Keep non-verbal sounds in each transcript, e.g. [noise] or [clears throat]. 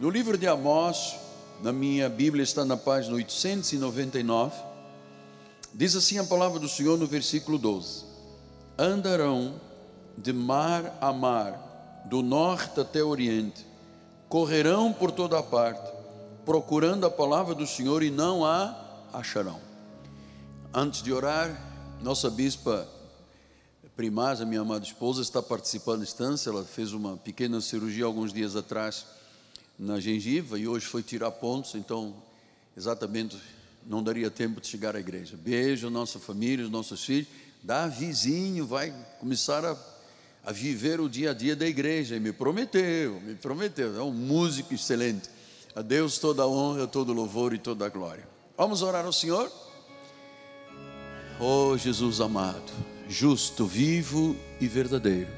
No livro de Amós, na minha Bíblia está na página 899, diz assim a palavra do Senhor no versículo 12: Andarão de mar a mar, do norte até o oriente, correrão por toda a parte, procurando a palavra do Senhor e não a acharão. Antes de orar, nossa bispa Primaz, a minha amada esposa, está participando da instância. Ela fez uma pequena cirurgia alguns dias atrás na gengiva e hoje foi tirar pontos, então exatamente não daria tempo de chegar à igreja. Beijo nossa família, os nossos filhos. Davizinho vai começar a, a viver o dia a dia da igreja. E me prometeu, me prometeu. É um músico excelente. A Deus toda a honra, todo louvor e toda a glória. Vamos orar ao Senhor? Oh Jesus amado, justo, vivo e verdadeiro.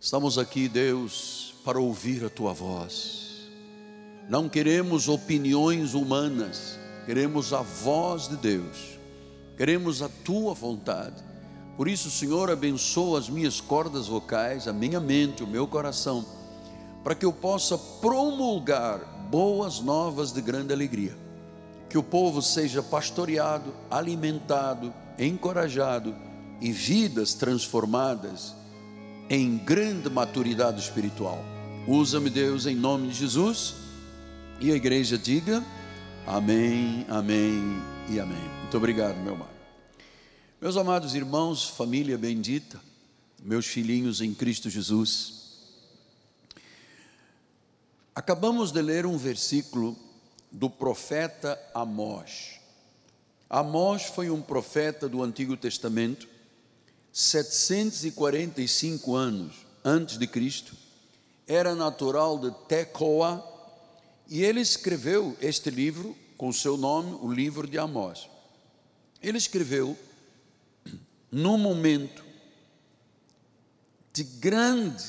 Estamos aqui, Deus, para ouvir a tua voz. Não queremos opiniões humanas, queremos a voz de Deus. Queremos a tua vontade. Por isso, Senhor, abençoa as minhas cordas vocais, a minha mente, o meu coração, para que eu possa promulgar boas novas de grande alegria que o povo seja pastoreado, alimentado, encorajado e vidas transformadas em grande maturidade espiritual. Usa-me, Deus, em nome de Jesus. E a igreja diga: Amém, Amém e Amém. Muito obrigado, meu amado. Meus amados irmãos, família bendita, meus filhinhos em Cristo Jesus. Acabamos de ler um versículo do profeta Amós. Amós foi um profeta do Antigo Testamento, 745 anos antes de Cristo, era natural de Tecoa, e ele escreveu este livro com seu nome, o livro de Amós. Ele escreveu num momento de grande,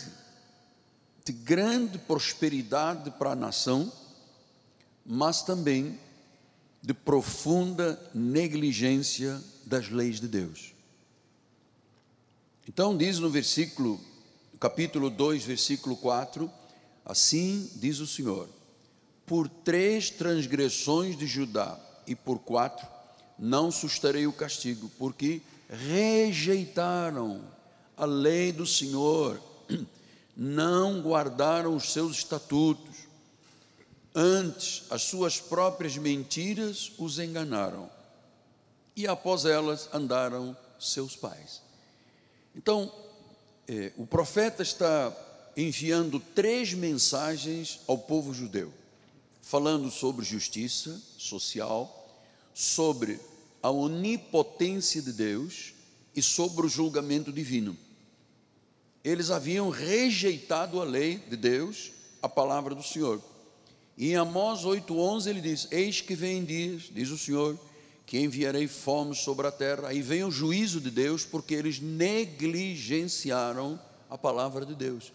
de grande prosperidade para a nação, mas também de profunda negligência das leis de Deus. Então diz no versículo, capítulo 2, versículo 4, assim diz o Senhor: Por três transgressões de Judá e por quatro não sustarei o castigo, porque rejeitaram a lei do Senhor, [clears throat] não guardaram os seus estatutos, Antes, as suas próprias mentiras os enganaram, e após elas andaram seus pais. Então, eh, o profeta está enviando três mensagens ao povo judeu, falando sobre justiça social, sobre a onipotência de Deus e sobre o julgamento divino. Eles haviam rejeitado a lei de Deus, a palavra do Senhor. E em Amós 8,11 ele diz: Eis que vem dias, diz o Senhor, que enviarei fome sobre a terra. Aí vem o juízo de Deus, porque eles negligenciaram a palavra de Deus.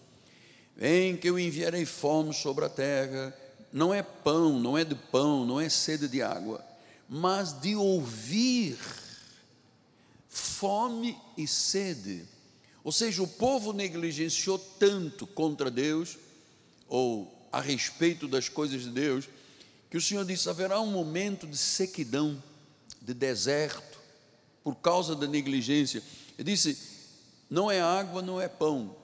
Vem que eu enviarei fome sobre a terra. Não é pão, não é de pão, não é sede de água, mas de ouvir fome e sede. Ou seja, o povo negligenciou tanto contra Deus, ou a respeito das coisas de Deus, que o Senhor disse: haverá um momento de sequidão, de deserto, por causa da negligência. Ele disse: não é água, não é pão.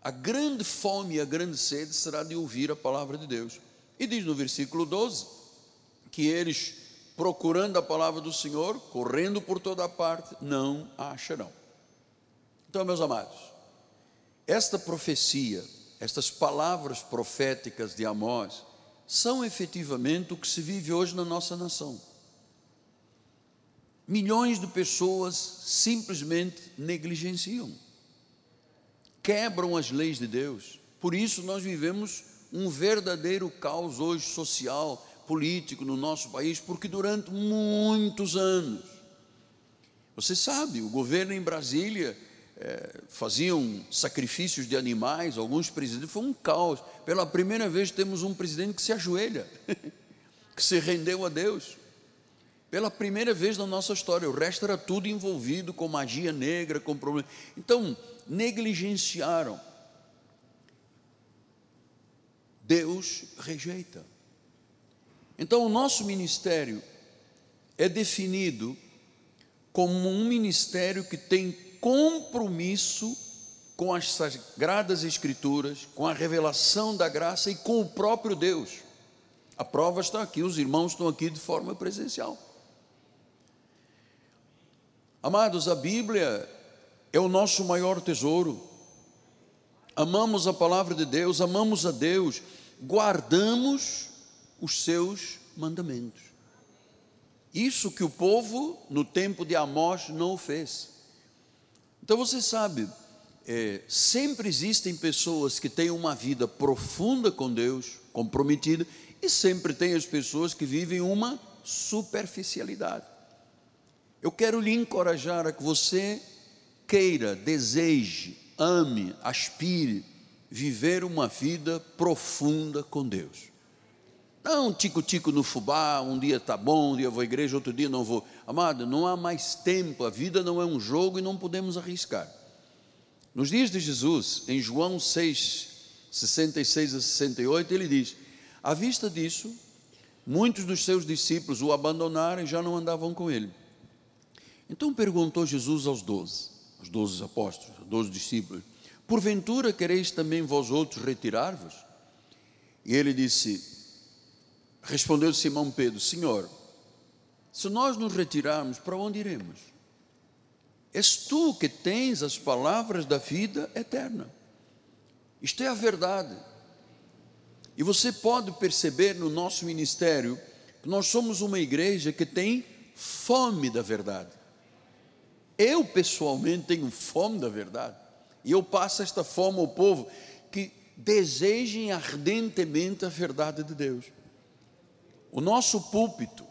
A grande fome e a grande sede será de ouvir a palavra de Deus. E diz no versículo 12 que eles, procurando a palavra do Senhor, correndo por toda parte, não a acharão. Então, meus amados, esta profecia estas palavras proféticas de Amós são efetivamente o que se vive hoje na nossa nação. Milhões de pessoas simplesmente negligenciam, quebram as leis de Deus. Por isso nós vivemos um verdadeiro caos hoje social, político no nosso país, porque durante muitos anos, você sabe, o governo em Brasília é, faziam sacrifícios de animais, alguns presidentes, foi um caos. Pela primeira vez temos um presidente que se ajoelha, [laughs] que se rendeu a Deus. Pela primeira vez na nossa história, o resto era tudo envolvido com magia negra, com problemas. Então, negligenciaram. Deus rejeita. Então, o nosso ministério é definido como um ministério que tem compromisso com as sagradas escrituras, com a revelação da graça e com o próprio Deus. A prova está aqui, os irmãos estão aqui de forma presencial. Amados, a Bíblia é o nosso maior tesouro. Amamos a palavra de Deus, amamos a Deus, guardamos os seus mandamentos. Isso que o povo, no tempo de Amós, não fez. Então você sabe, é, sempre existem pessoas que têm uma vida profunda com Deus, comprometida, e sempre tem as pessoas que vivem uma superficialidade. Eu quero lhe encorajar a que você queira, deseje, ame, aspire viver uma vida profunda com Deus. Não tico-tico no fubá, um dia está bom, um dia vou à igreja, outro dia não vou. Amado, não há mais tempo, a vida não é um jogo e não podemos arriscar. Nos dias de Jesus, em João 6, 66 a 68, ele diz: À vista disso, muitos dos seus discípulos o abandonaram e já não andavam com ele. Então perguntou Jesus aos doze, aos doze apóstolos, aos doze discípulos: Porventura quereis também vós outros retirar-vos? E ele disse: Respondeu Simão Pedro: Senhor, se nós nos retirarmos, para onde iremos? És tu que tens as palavras da vida eterna. Isto é a verdade. E você pode perceber no nosso ministério que nós somos uma igreja que tem fome da verdade. Eu pessoalmente tenho fome da verdade. E eu passo esta fome ao povo que desejem ardentemente a verdade de Deus. O nosso púlpito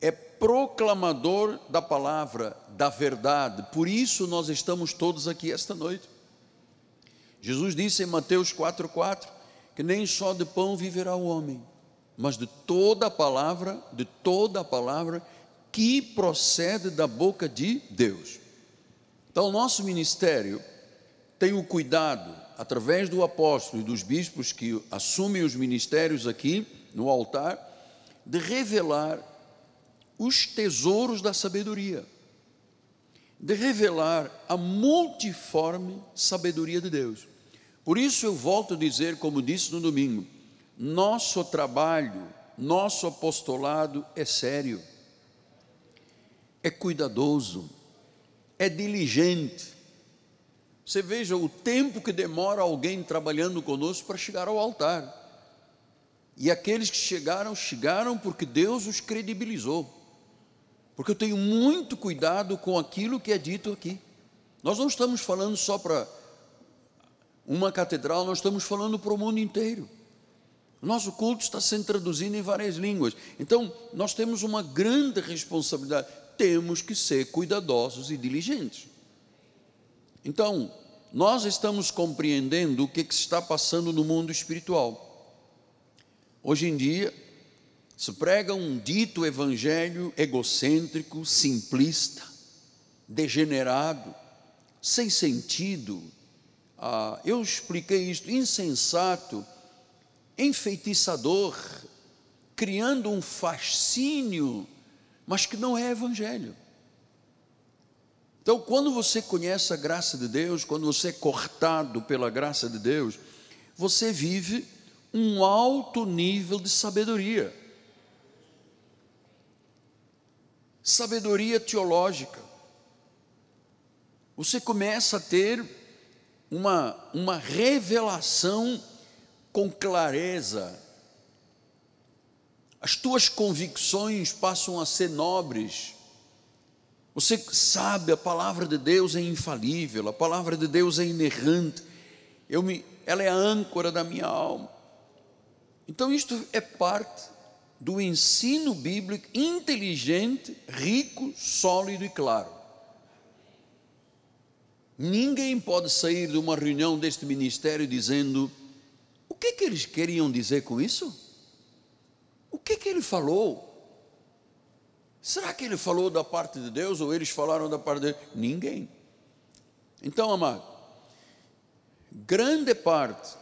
é proclamador da palavra, da verdade, por isso nós estamos todos aqui esta noite. Jesus disse em Mateus 4,4 que nem só de pão viverá o homem, mas de toda a palavra, de toda a palavra que procede da boca de Deus. Então, o nosso ministério tem o cuidado, através do apóstolo e dos bispos que assumem os ministérios aqui no altar, de revelar os tesouros da sabedoria, de revelar a multiforme sabedoria de Deus. Por isso eu volto a dizer, como disse no domingo, nosso trabalho, nosso apostolado é sério, é cuidadoso, é diligente, você veja o tempo que demora alguém trabalhando conosco para chegar ao altar. E aqueles que chegaram, chegaram porque Deus os credibilizou. Porque eu tenho muito cuidado com aquilo que é dito aqui. Nós não estamos falando só para uma catedral, nós estamos falando para o mundo inteiro. Nosso culto está sendo traduzido em várias línguas. Então, nós temos uma grande responsabilidade. Temos que ser cuidadosos e diligentes. Então, nós estamos compreendendo o que, que está passando no mundo espiritual. Hoje em dia, se prega um dito evangelho egocêntrico, simplista, degenerado, sem sentido. Ah, eu expliquei isto, insensato, enfeitiçador, criando um fascínio, mas que não é evangelho. Então, quando você conhece a graça de Deus, quando você é cortado pela graça de Deus, você vive um alto nível de sabedoria. Sabedoria teológica. Você começa a ter uma, uma revelação com clareza. As tuas convicções passam a ser nobres você sabe, a palavra de Deus é infalível, a palavra de Deus é inerrante, eu me, ela é a âncora da minha alma. Então, isto é parte do ensino bíblico inteligente, rico, sólido e claro. Ninguém pode sair de uma reunião deste ministério dizendo: o que, é que eles queriam dizer com isso? O que, que ele falou? Será que ele falou da parte de Deus ou eles falaram da parte de? Ninguém. Então, amado, grande parte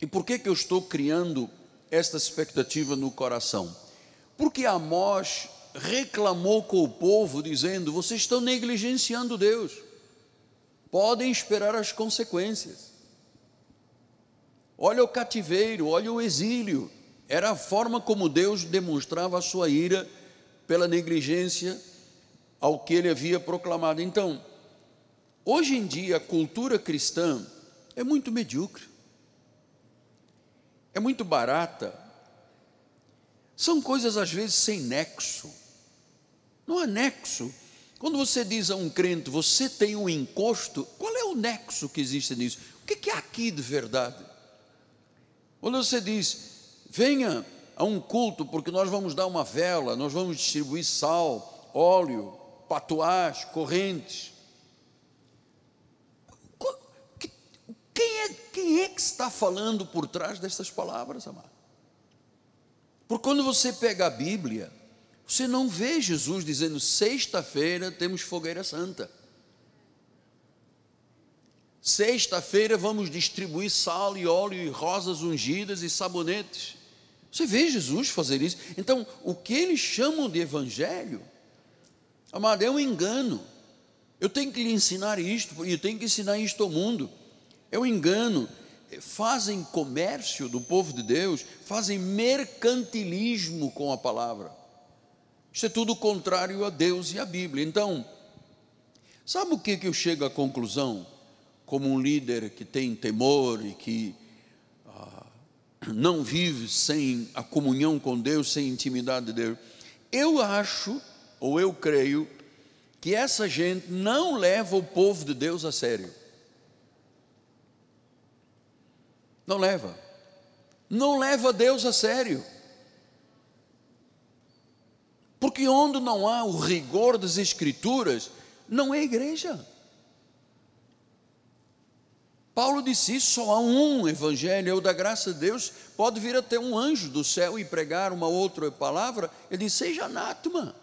E por que, que eu estou criando esta expectativa no coração? Porque Amós reclamou com o povo, dizendo: vocês estão negligenciando Deus, podem esperar as consequências. Olha o cativeiro, olha o exílio. Era a forma como Deus demonstrava a sua ira pela negligência ao que ele havia proclamado. Então, hoje em dia, a cultura cristã é muito medíocre, é muito barata, são coisas às vezes sem nexo. Não há nexo. Quando você diz a um crente, você tem um encosto, qual é o nexo que existe nisso? O que é aqui de verdade? Quando você diz, venha a um culto, porque nós vamos dar uma vela, nós vamos distribuir sal, óleo, patuás, correntes. Quem é, quem é que está falando por trás dessas palavras, amado? Porque quando você pega a Bíblia, você não vê Jesus dizendo: sexta-feira temos fogueira santa. Sexta-feira vamos distribuir sal e óleo e rosas ungidas e sabonetes. Você vê Jesus fazer isso? Então, o que eles chamam de evangelho, amado, é um engano. Eu tenho que lhe ensinar isto, e eu tenho que ensinar isto ao mundo. É um engano fazem comércio do povo de Deus, fazem mercantilismo com a palavra. Isso é tudo contrário a Deus e à Bíblia. Então, sabe o que, que eu chego à conclusão, como um líder que tem temor e que ah, não vive sem a comunhão com Deus, sem intimidade de Deus? Eu acho, ou eu creio, que essa gente não leva o povo de Deus a sério. Não leva. Não leva Deus a sério. Porque onde não há o rigor das Escrituras, não é igreja. Paulo disse só há um evangelho, é o da graça de Deus. Pode vir até um anjo do céu e pregar uma outra palavra. Ele diz, seja anátema.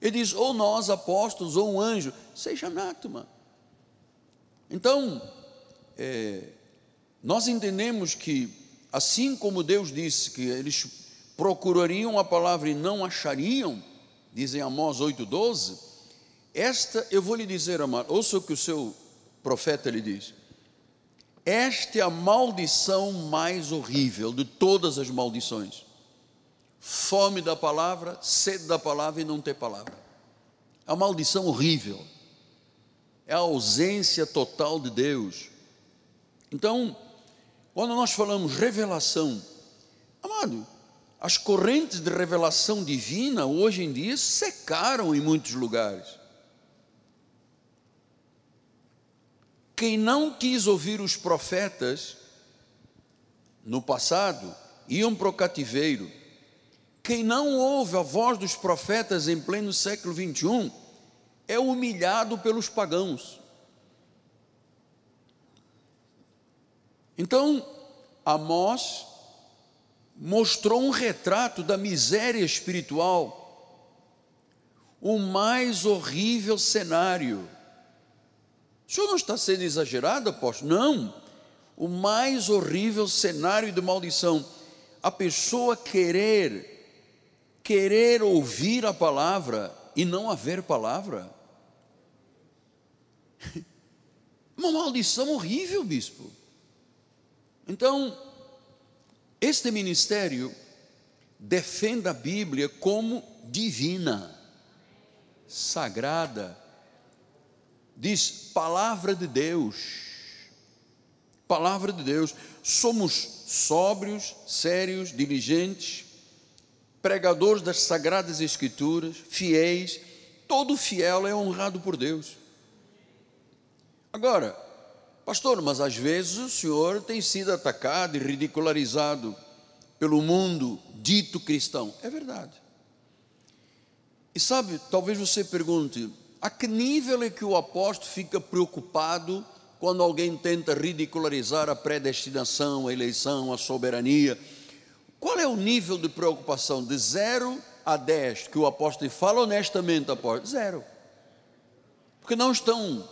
Ele diz, ou nós apóstolos, ou um anjo, seja anátema. Então, é, nós entendemos que, assim como Deus disse que eles procurariam a palavra e não achariam, dizem Amós 8,12, esta eu vou lhe dizer, amado, ouça o que o seu profeta lhe diz. Esta é a maldição mais horrível de todas as maldições. Fome da palavra, sede da palavra e não ter palavra. É a maldição horrível. É a ausência total de Deus. Então, quando nós falamos revelação, amado, as correntes de revelação divina hoje em dia secaram em muitos lugares. Quem não quis ouvir os profetas no passado, iam para o cativeiro. Quem não ouve a voz dos profetas em pleno século 21 é humilhado pelos pagãos. Então, Amós mostrou um retrato da miséria espiritual, o mais horrível cenário. O senhor não está sendo exagerado, apóstolo? Não. O mais horrível cenário de maldição. A pessoa querer, querer ouvir a palavra e não haver palavra. [laughs] Uma maldição horrível, bispo. Então, este ministério defende a Bíblia como divina, sagrada, diz palavra de Deus. Palavra de Deus. Somos sóbrios, sérios, diligentes, pregadores das sagradas Escrituras, fiéis. Todo fiel é honrado por Deus. Agora, Pastor, mas às vezes o senhor tem sido atacado e ridicularizado pelo mundo dito cristão. É verdade. E sabe, talvez você pergunte: a que nível é que o apóstolo fica preocupado quando alguém tenta ridicularizar a predestinação, a eleição, a soberania? Qual é o nível de preocupação? De zero a dez, que o apóstolo fala honestamente, apóstolo? Zero. Porque não estão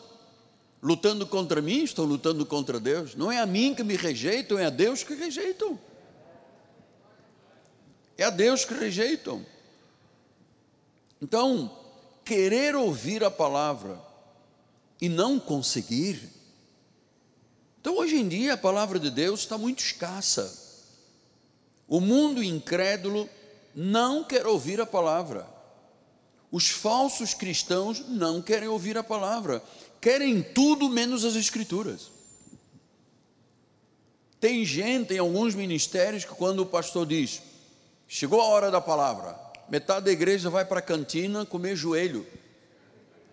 lutando contra mim, estão lutando contra Deus. Não é a mim que me rejeitam, é a Deus que rejeitam. É a Deus que rejeitam. Então, querer ouvir a palavra e não conseguir. Então, hoje em dia, a palavra de Deus está muito escassa. O mundo incrédulo não quer ouvir a palavra. Os falsos cristãos não querem ouvir a palavra, querem tudo menos as Escrituras. Tem gente em alguns ministérios que, quando o pastor diz, chegou a hora da palavra, metade da igreja vai para a cantina comer joelho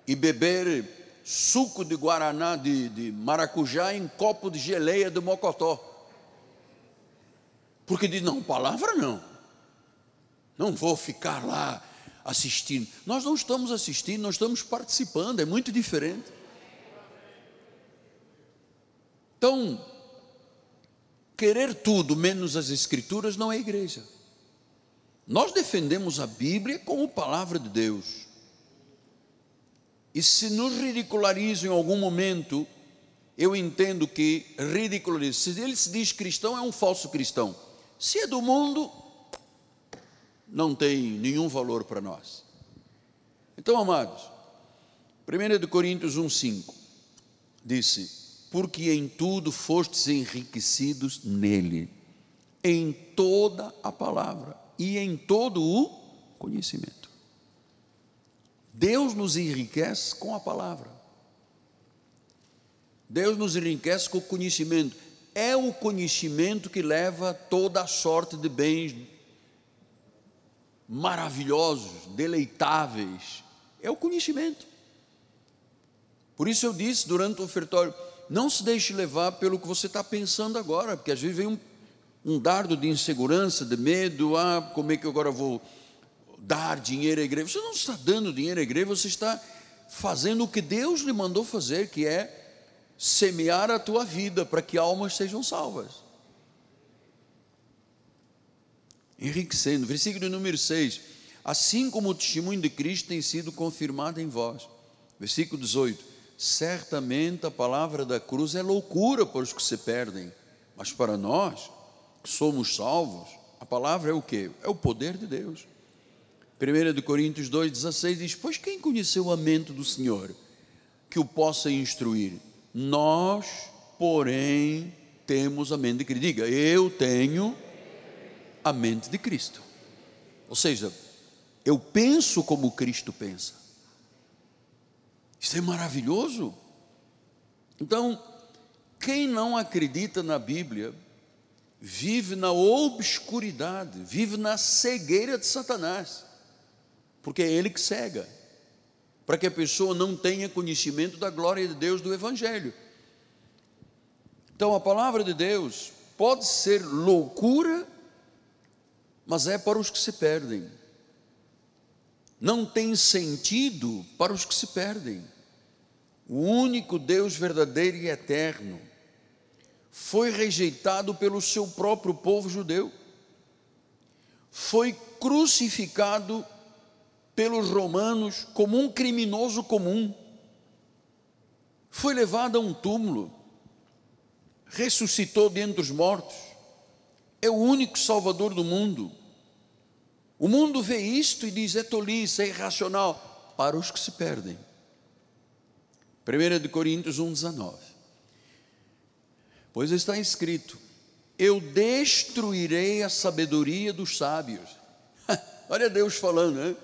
e beber suco de guaraná de, de maracujá em copo de geleia de mocotó. Porque diz: não, palavra não. Não vou ficar lá assistindo. Nós não estamos assistindo, nós estamos participando, é muito diferente. Então, querer tudo menos as Escrituras não é igreja. Nós defendemos a Bíblia como palavra de Deus. E se nos ridicularizam em algum momento, eu entendo que ridicularizam. Se ele se diz cristão, é um falso cristão. Se é do mundo, não tem nenhum valor para nós. Então, amados, 1 Coríntios 1,5 disse: Porque em tudo fostes enriquecidos nele, em toda a palavra e em todo o conhecimento. Deus nos enriquece com a palavra. Deus nos enriquece com o conhecimento. É o conhecimento que leva toda a sorte de bens maravilhosos, deleitáveis, é o conhecimento. Por isso eu disse durante o ofertório: não se deixe levar pelo que você está pensando agora, porque às vezes vem um, um dardo de insegurança, de medo, ah, como é que agora vou dar dinheiro à igreja? Você não está dando dinheiro à igreja, você está fazendo o que Deus lhe mandou fazer, que é semear a tua vida para que almas sejam salvas. enriquecendo. Versículo número 6. Assim como o testemunho de Cristo tem sido confirmado em vós. Versículo 18. Certamente a palavra da cruz é loucura para os que se perdem, mas para nós, somos salvos, a palavra é o que? É o poder de Deus. 1 de Coríntios 2,16 diz: Pois quem conheceu a mente do Senhor que o possa instruir? Nós, porém, temos a mente de Cristo. Diga, eu tenho a mente de Cristo. Ou seja, eu penso como Cristo pensa. Isso é maravilhoso. Então, quem não acredita na Bíblia, vive na obscuridade, vive na cegueira de Satanás, porque é ele que cega, para que a pessoa não tenha conhecimento da glória de Deus do Evangelho. Então, a palavra de Deus pode ser loucura mas é para os que se perdem. Não tem sentido para os que se perdem. O único Deus verdadeiro e eterno foi rejeitado pelo seu próprio povo judeu, foi crucificado pelos romanos como um criminoso comum, foi levado a um túmulo, ressuscitou dentre os mortos, é o único Salvador do mundo. O mundo vê isto e diz: é tolice, é irracional, para os que se perdem. 1 de Coríntios 1,19. Pois está escrito: Eu destruirei a sabedoria dos sábios. [laughs] Olha Deus falando, né?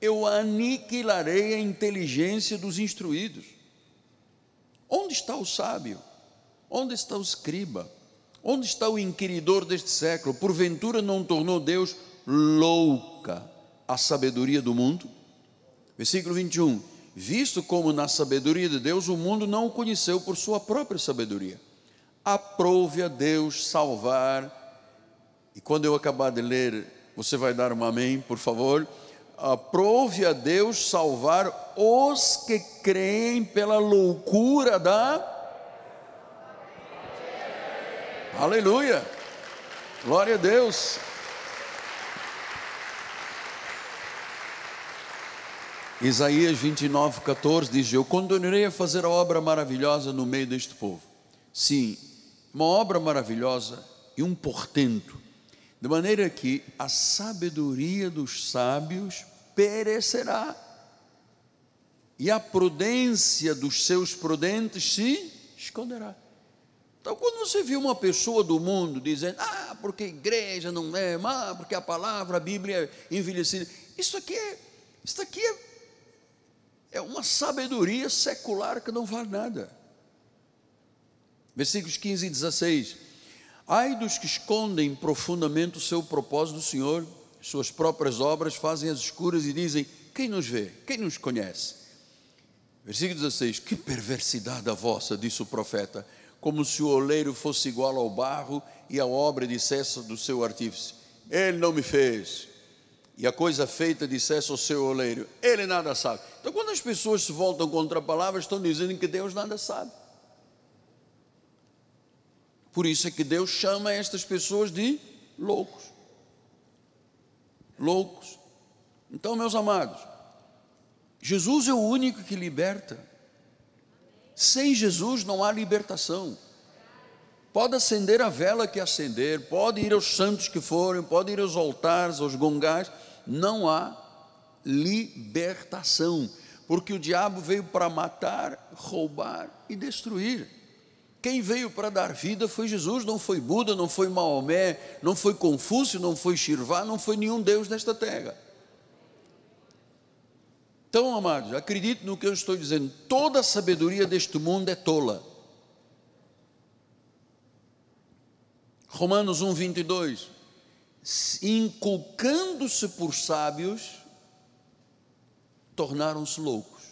Eu aniquilarei a inteligência dos instruídos. Onde está o sábio? Onde está o escriba? Onde está o inquiridor deste século? Porventura não tornou Deus louca a sabedoria do mundo? Versículo 21. Visto como na sabedoria de Deus o mundo não o conheceu por sua própria sabedoria. Aprove a Deus salvar. E quando eu acabar de ler, você vai dar um amém, por favor. Aprove a Deus salvar os que creem pela loucura da Aleluia. Glória a Deus. Isaías 29, 14 diz: Eu continuarei a fazer a obra maravilhosa no meio deste povo. Sim, uma obra maravilhosa e um portento, de maneira que a sabedoria dos sábios perecerá, e a prudência dos seus prudentes se esconderá. Então, quando você viu uma pessoa do mundo dizendo, ah, porque a igreja não é, ah, porque a palavra, a Bíblia é envelhecida, isso aqui é, isso aqui é, é uma sabedoria secular que não vale nada. Versículos 15 e 16. Ai dos que escondem profundamente o seu propósito do Senhor, suas próprias obras fazem as escuras e dizem: Quem nos vê? Quem nos conhece? Versículo 16: Que perversidade a vossa, disse o profeta como se o oleiro fosse igual ao barro e a obra dissesse do seu artífice: Ele não me fez. E a coisa feita dissesse ao seu oleiro: Ele nada sabe. Então, quando as pessoas se voltam contra a palavra, estão dizendo que Deus nada sabe. Por isso é que Deus chama estas pessoas de loucos. Loucos. Então, meus amados, Jesus é o único que liberta. Sem Jesus não há libertação. Pode acender a vela que acender, pode ir aos santos que forem, pode ir aos altares, aos gongás, não há libertação, porque o diabo veio para matar, roubar e destruir. Quem veio para dar vida foi Jesus, não foi Buda, não foi Maomé, não foi Confúcio, não foi Shirvá, não foi nenhum Deus desta terra. Então, amados, acredite no que eu estou dizendo: toda a sabedoria deste mundo é tola. Romanos 1, 22. Inculcando-se por sábios, tornaram-se loucos.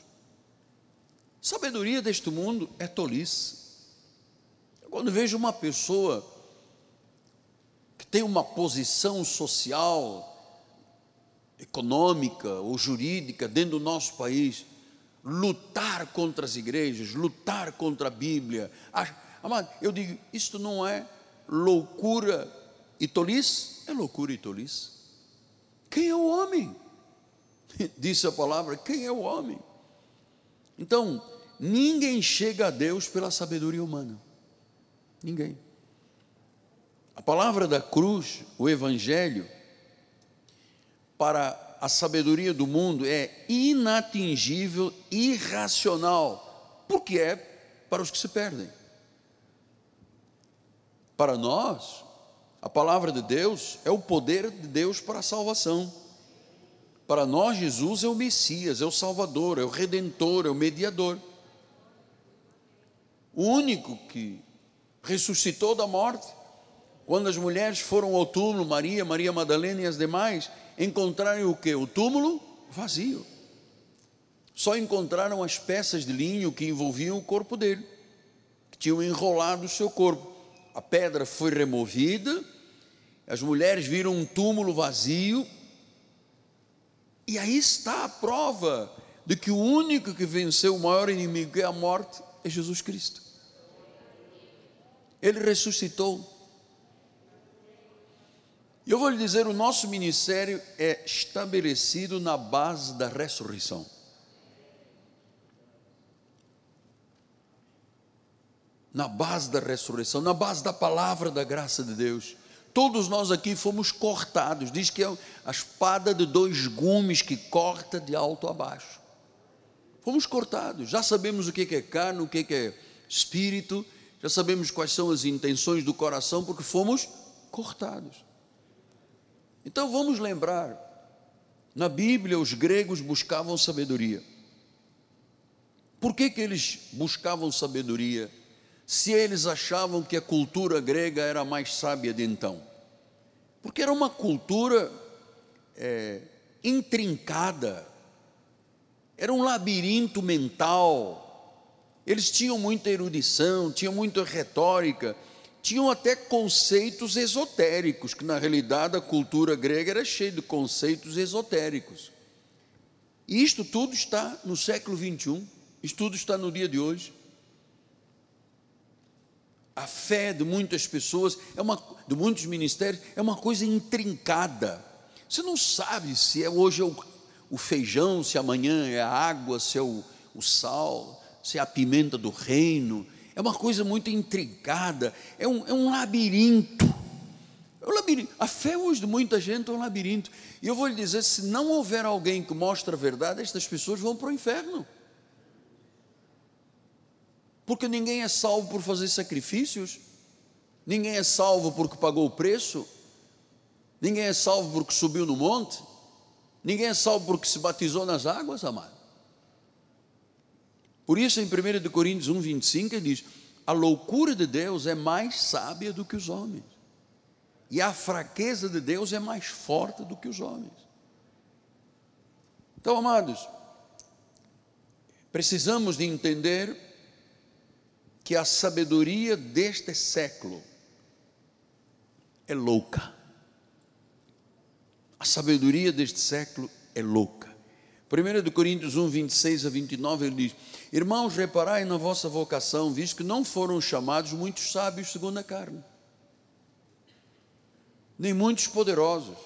Sabedoria deste mundo é tolice. Quando vejo uma pessoa que tem uma posição social, econômica ou jurídica dentro do nosso país, lutar contra as igrejas, lutar contra a Bíblia. Amado, eu digo, isto não é loucura e tolice? É loucura e tolice. Quem é o homem? [laughs] Disse a palavra, quem é o homem? Então, ninguém chega a Deus pela sabedoria humana. Ninguém. A palavra da cruz, o Evangelho, para a sabedoria do mundo é inatingível, irracional, porque é para os que se perdem. Para nós, a palavra de Deus é o poder de Deus para a salvação. Para nós, Jesus é o Messias, é o Salvador, é o Redentor, é o Mediador. O único que ressuscitou da morte. Quando as mulheres foram ao túmulo, Maria, Maria Madalena e as demais, encontraram o que? O túmulo vazio. Só encontraram as peças de linho que envolviam o corpo dele, que tinham enrolado o seu corpo. A pedra foi removida, as mulheres viram um túmulo vazio, e aí está a prova de que o único que venceu o maior inimigo, que é a morte, é Jesus Cristo. Ele ressuscitou. E eu vou lhe dizer: o nosso ministério é estabelecido na base da ressurreição. Na base da ressurreição, na base da palavra da graça de Deus. Todos nós aqui fomos cortados, diz que é a espada de dois gumes que corta de alto a baixo. Fomos cortados, já sabemos o que é carne, o que é espírito, já sabemos quais são as intenções do coração, porque fomos cortados. Então vamos lembrar, na Bíblia os gregos buscavam sabedoria. Por que, que eles buscavam sabedoria? Se eles achavam que a cultura grega era a mais sábia de então. Porque era uma cultura é, intrincada, era um labirinto mental. Eles tinham muita erudição, tinham muita retórica, tinham até conceitos esotéricos, que na realidade a cultura grega era cheia de conceitos esotéricos. E isto tudo está no século 21, isto tudo está no dia de hoje. A fé de muitas pessoas, é uma, de muitos ministérios, é uma coisa intrincada. Você não sabe se é hoje é o, o feijão, se amanhã é a água, se é o, o sal, se é a pimenta do reino. É uma coisa muito intricada, é um, é um labirinto. É um labirinto. A fé hoje de muita gente é um labirinto. E eu vou lhe dizer: se não houver alguém que mostre a verdade, estas pessoas vão para o inferno. Porque ninguém é salvo por fazer sacrifícios, ninguém é salvo porque pagou o preço, ninguém é salvo porque subiu no monte, ninguém é salvo porque se batizou nas águas, amado. Por isso, em 1 Coríntios 1, 25, ele diz: a loucura de Deus é mais sábia do que os homens, e a fraqueza de Deus é mais forte do que os homens. Então, amados, precisamos de entender que a sabedoria deste século é louca. A sabedoria deste século é louca. 1 Coríntios 1, 26 a 29, ele diz: Irmãos, reparai na vossa vocação, visto que não foram chamados muitos sábios segundo a carne, nem muitos poderosos.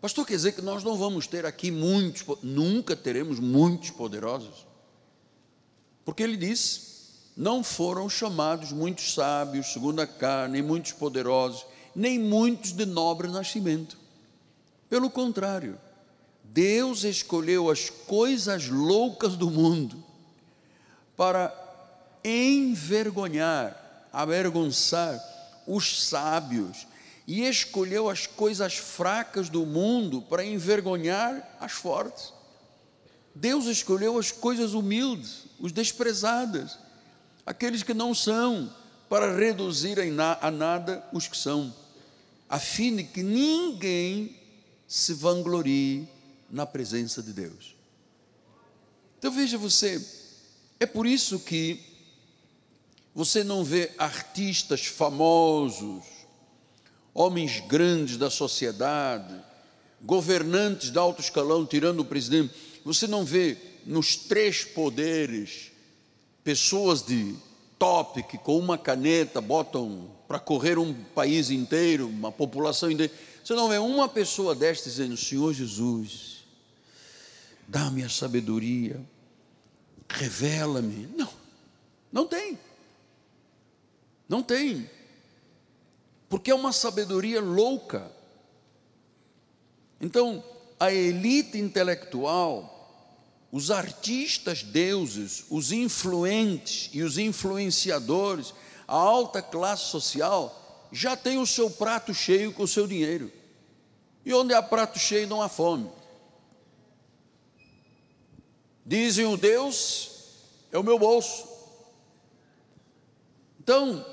Pastor, quer dizer que nós não vamos ter aqui muitos, nunca teremos muitos poderosos, porque ele disse: não foram chamados muitos sábios segundo a carne, nem muitos poderosos, nem muitos de nobre nascimento. Pelo contrário, Deus escolheu as coisas loucas do mundo para envergonhar, avergonçar os sábios, e escolheu as coisas fracas do mundo para envergonhar as fortes. Deus escolheu as coisas humildes, os desprezadas, aqueles que não são, para reduzir a nada os que são, a fim de que ninguém se vanglorie na presença de Deus. Então veja você, é por isso que você não vê artistas famosos, homens grandes da sociedade, governantes de alto escalão tirando o presidente, você não vê nos três poderes pessoas de top que com uma caneta botam para correr um país inteiro, uma população inteira. Você não vê uma pessoa desta dizendo: Senhor Jesus, dá-me a sabedoria, revela-me. Não, não tem. Não tem. Porque é uma sabedoria louca. Então, a elite intelectual, os artistas deuses, os influentes e os influenciadores, a alta classe social, já tem o seu prato cheio com o seu dinheiro. E onde há prato cheio não há fome. Dizem o Deus é o meu bolso. Então,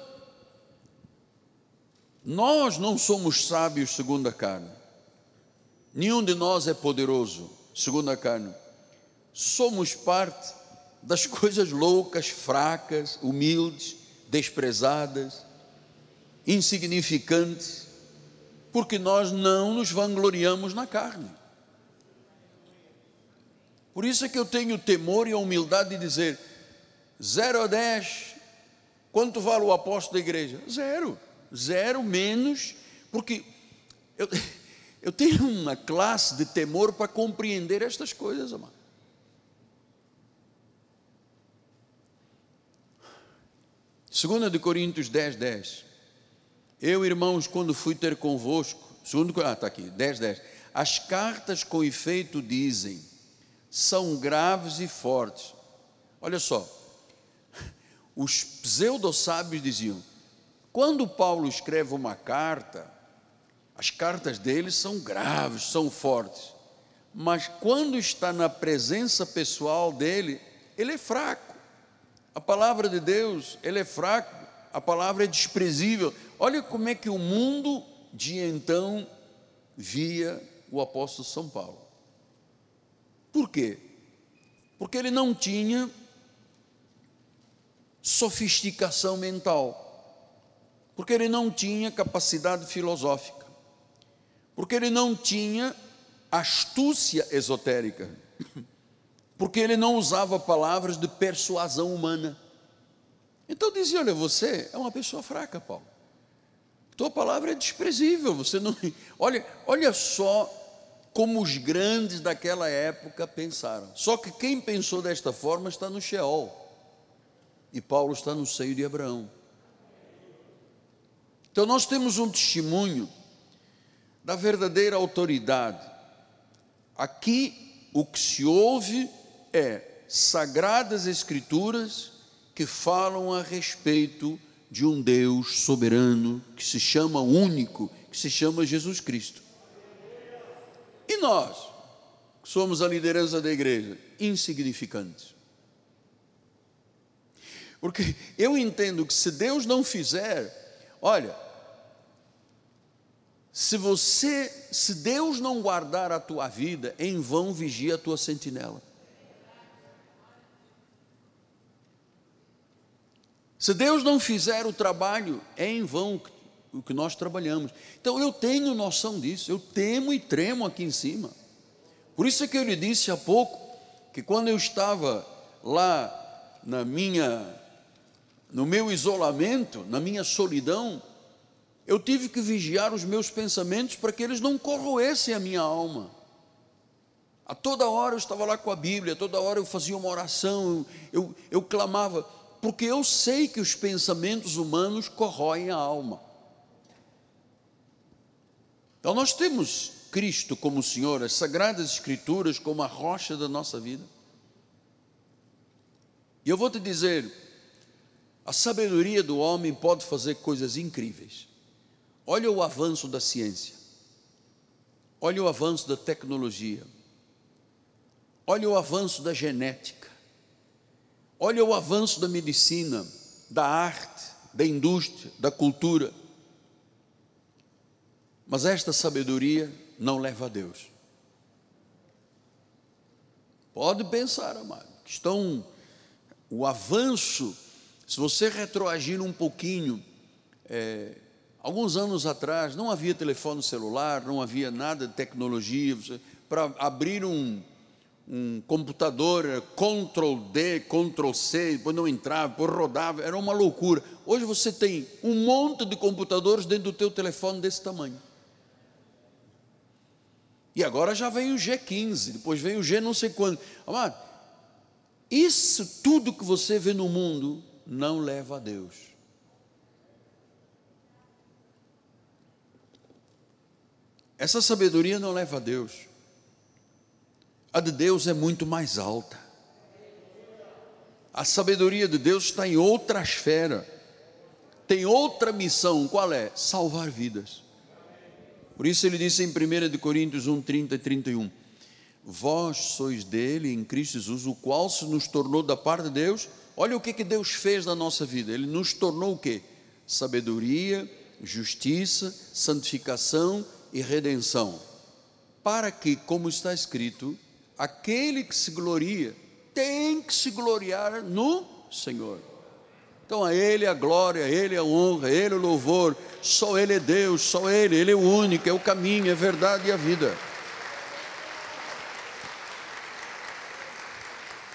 nós não somos sábios segundo a carne. Nenhum de nós é poderoso segundo a carne somos parte das [laughs] coisas loucas, fracas, humildes, desprezadas, insignificantes, porque nós não nos vangloriamos na carne. Por isso é que eu tenho temor e a humildade de dizer: zero a dez, quanto vale o apóstolo da igreja? Zero, zero menos, porque eu, [laughs] eu tenho uma classe de temor para compreender estas coisas, amado. 2 de Coríntios 10, 10. Eu, irmãos, quando fui ter convosco, segundo, ah, está aqui, 10, 10. As cartas com efeito dizem, são graves e fortes. Olha só, [laughs] os pseudo-sábios diziam, quando Paulo escreve uma carta, as cartas dele são graves, são fortes, mas quando está na presença pessoal dele, ele é fraco. A palavra de Deus, ele é fraco, a palavra é desprezível. Olha como é que o mundo de então via o apóstolo São Paulo. Por quê? Porque ele não tinha sofisticação mental, porque ele não tinha capacidade filosófica, porque ele não tinha astúcia esotérica porque ele não usava palavras de persuasão humana. Então dizia: Olha, você é uma pessoa fraca, Paulo. Tua palavra é desprezível. Você não. [laughs] Olha, olha só como os grandes daquela época pensaram. Só que quem pensou desta forma está no Sheol. E Paulo está no seio de Abraão. Então nós temos um testemunho da verdadeira autoridade. Aqui o que se ouve é sagradas escrituras que falam a respeito de um Deus soberano que se chama único, que se chama Jesus Cristo. E nós, que somos a liderança da igreja, insignificantes. Porque eu entendo que se Deus não fizer, olha, se você, se Deus não guardar a tua vida, em vão vigia a tua sentinela. Se Deus não fizer o trabalho, é em vão o que nós trabalhamos. Então eu tenho noção disso, eu temo e tremo aqui em cima. Por isso é que eu lhe disse há pouco que quando eu estava lá na minha no meu isolamento, na minha solidão, eu tive que vigiar os meus pensamentos para que eles não corroessem a minha alma. A toda hora eu estava lá com a Bíblia, toda hora eu fazia uma oração, eu, eu, eu clamava, porque eu sei que os pensamentos humanos corroem a alma. Então nós temos Cristo como Senhor, as Sagradas Escrituras como a rocha da nossa vida. E eu vou te dizer, a sabedoria do homem pode fazer coisas incríveis. Olha o avanço da ciência. Olha o avanço da tecnologia. Olha o avanço da genética. Olha o avanço da medicina, da arte, da indústria, da cultura. Mas esta sabedoria não leva a Deus. Pode pensar, amado, que estão o avanço, se você retroagir um pouquinho, é, alguns anos atrás não havia telefone celular, não havia nada de tecnologia, para abrir um, um computador, Ctrl D, Ctrl C, depois não entrava, depois rodava, era uma loucura. Hoje você tem um monte de computadores dentro do teu telefone desse tamanho. E agora já vem o G15, depois vem o G não sei quando. Amado, isso tudo que você vê no mundo não leva a Deus. Essa sabedoria não leva a Deus. A de Deus é muito mais alta. A sabedoria de Deus está em outra esfera. Tem outra missão, qual é? Salvar vidas. Por isso ele disse em 1 Coríntios 1, 30 e 31: Vós sois dele em Cristo Jesus, o qual se nos tornou da parte de Deus. Olha o que, que Deus fez na nossa vida. Ele nos tornou o que? Sabedoria, justiça, santificação e redenção. Para que, como está escrito, aquele que se gloria tem que se gloriar no Senhor. Então a Ele a glória, a Ele a honra, a Ele o louvor, só Ele é Deus, só Ele, Ele é o único, é o caminho, é a verdade e a vida.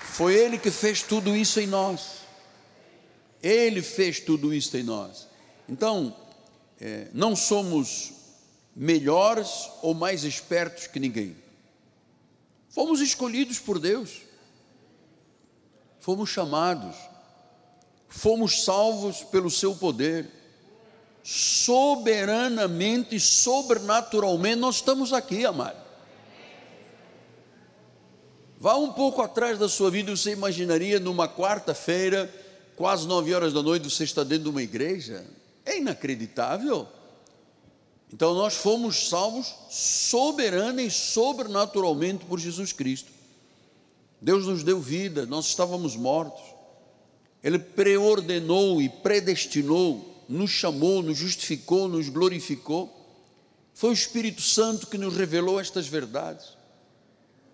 Foi Ele que fez tudo isso em nós. Ele fez tudo isso em nós. Então, é, não somos melhores ou mais espertos que ninguém. Fomos escolhidos por Deus, fomos chamados, fomos salvos pelo seu poder, soberanamente, sobrenaturalmente, nós estamos aqui, amado. Vá um pouco atrás da sua vida, você imaginaria numa quarta-feira, quase nove horas da noite, você está dentro de uma igreja? É inacreditável. Então nós fomos salvos soberana e sobrenaturalmente por Jesus Cristo. Deus nos deu vida, nós estávamos mortos. Ele preordenou e predestinou, nos chamou, nos justificou, nos glorificou. Foi o Espírito Santo que nos revelou estas verdades.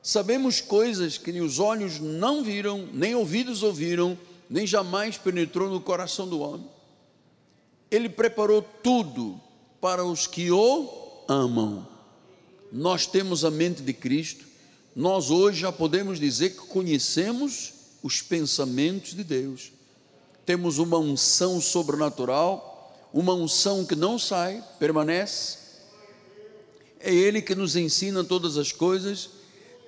Sabemos coisas que nem os olhos não viram, nem ouvidos ouviram, nem jamais penetrou no coração do homem. Ele preparou tudo para os que o amam. Nós temos a mente de Cristo, nós hoje já podemos dizer que conhecemos os pensamentos de Deus. Temos uma unção sobrenatural, uma unção que não sai, permanece. é Ele que nos ensina todas as coisas,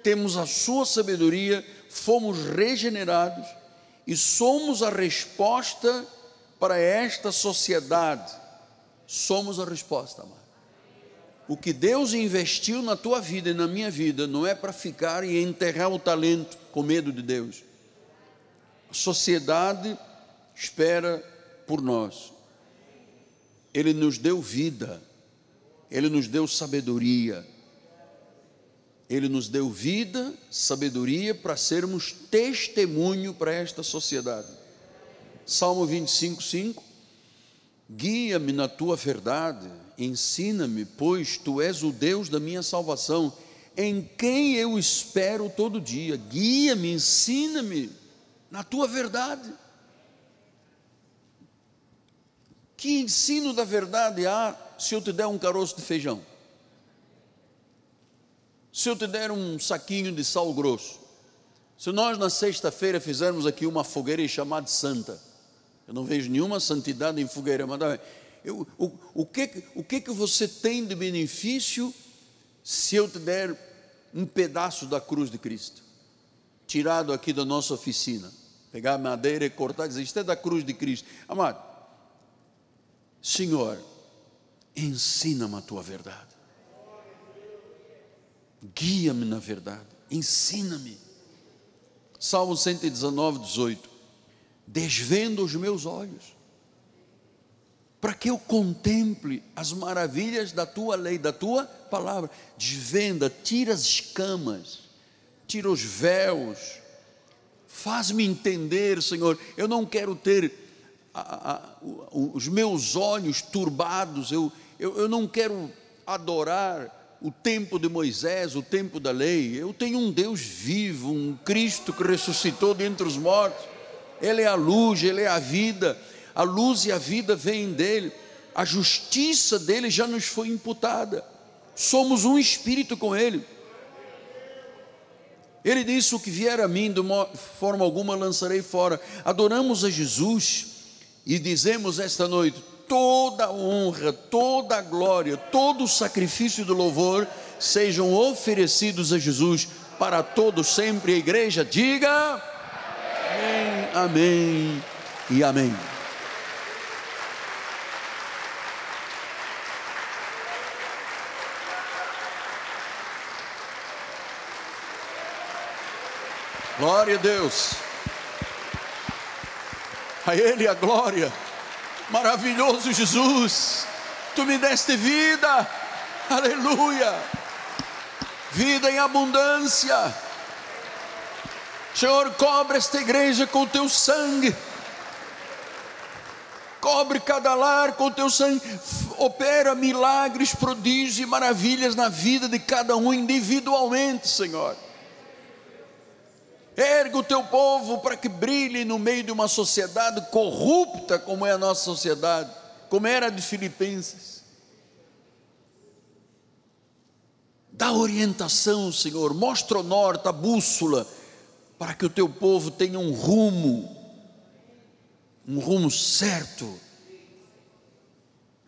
temos a Sua sabedoria, fomos regenerados e somos a resposta para esta sociedade. Somos a resposta, amado. O que Deus investiu na tua vida e na minha vida não é para ficar e enterrar o talento com medo de Deus. A sociedade espera por nós. Ele nos deu vida, Ele nos deu sabedoria, Ele nos deu vida, sabedoria para sermos testemunho para esta sociedade. Salmo 25, 5. Guia-me na tua verdade, ensina-me, pois tu és o Deus da minha salvação, em quem eu espero todo dia. Guia-me, ensina-me na tua verdade. Que ensino da verdade há se eu te der um caroço de feijão? Se eu te der um saquinho de sal grosso? Se nós na sexta-feira fizermos aqui uma fogueira chamada santa, eu não vejo nenhuma santidade em fogueira, mas eu, o, o, que, o que, que você tem de benefício se eu te der um pedaço da cruz de Cristo, tirado aqui da nossa oficina? Pegar madeira e cortar dizer, isto é da cruz de Cristo. Amado, Senhor, ensina-me a tua verdade. Guia-me na verdade. Ensina-me. Salmo 119, 18. Desvenda os meus olhos, para que eu contemple as maravilhas da tua lei, da tua palavra. Desvenda, tira as escamas, tira os véus, faz-me entender, Senhor. Eu não quero ter a, a, os meus olhos turbados, eu, eu, eu não quero adorar o tempo de Moisés, o tempo da lei. Eu tenho um Deus vivo, um Cristo que ressuscitou dentre os mortos. Ele é a luz, ele é a vida. A luz e a vida vêm dele. A justiça dele já nos foi imputada. Somos um espírito com ele. Ele disse: O que vier a mim, de forma alguma lançarei fora. Adoramos a Jesus e dizemos esta noite: toda honra, toda glória, todo sacrifício do louvor sejam oferecidos a Jesus para todos sempre. A igreja diga: Amém, amém e amém. Glória a Deus a Ele a glória. Maravilhoso Jesus, tu me deste vida, aleluia, vida em abundância. Senhor, cobre esta igreja com o teu sangue, cobre cada lar com o teu sangue, opera milagres, prodígios e maravilhas na vida de cada um individualmente, Senhor. Erga o teu povo para que brilhe no meio de uma sociedade corrupta como é a nossa sociedade, como era a de Filipenses. Dá orientação, Senhor, mostra o norte, a bússola, para que o teu povo tenha um rumo, um rumo certo,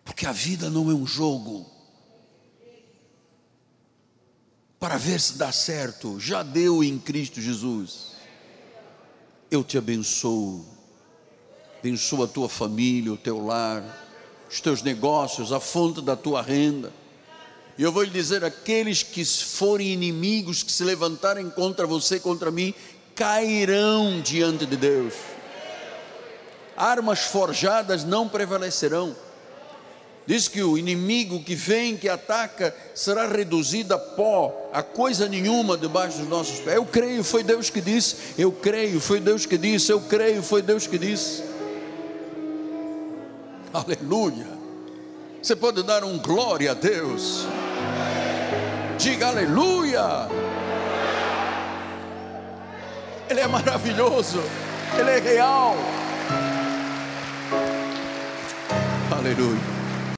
porque a vida não é um jogo para ver se dá certo. Já deu em Cristo Jesus. Eu te abençoo. Abençoo a tua família, o teu lar, os teus negócios, a fonte da tua renda. E eu vou lhe dizer: aqueles que forem inimigos, que se levantarem contra você, contra mim, cairão diante de Deus. Armas forjadas não prevalecerão. Diz que o inimigo que vem, que ataca, será reduzido a pó, a coisa nenhuma debaixo dos nossos pés. Eu creio, foi Deus que disse. Eu creio, foi Deus que disse. Eu creio, foi Deus que disse. [laughs] Aleluia. Você pode dar um glória a Deus. Diga aleluia. Ele é maravilhoso. Ele é real. Aleluia.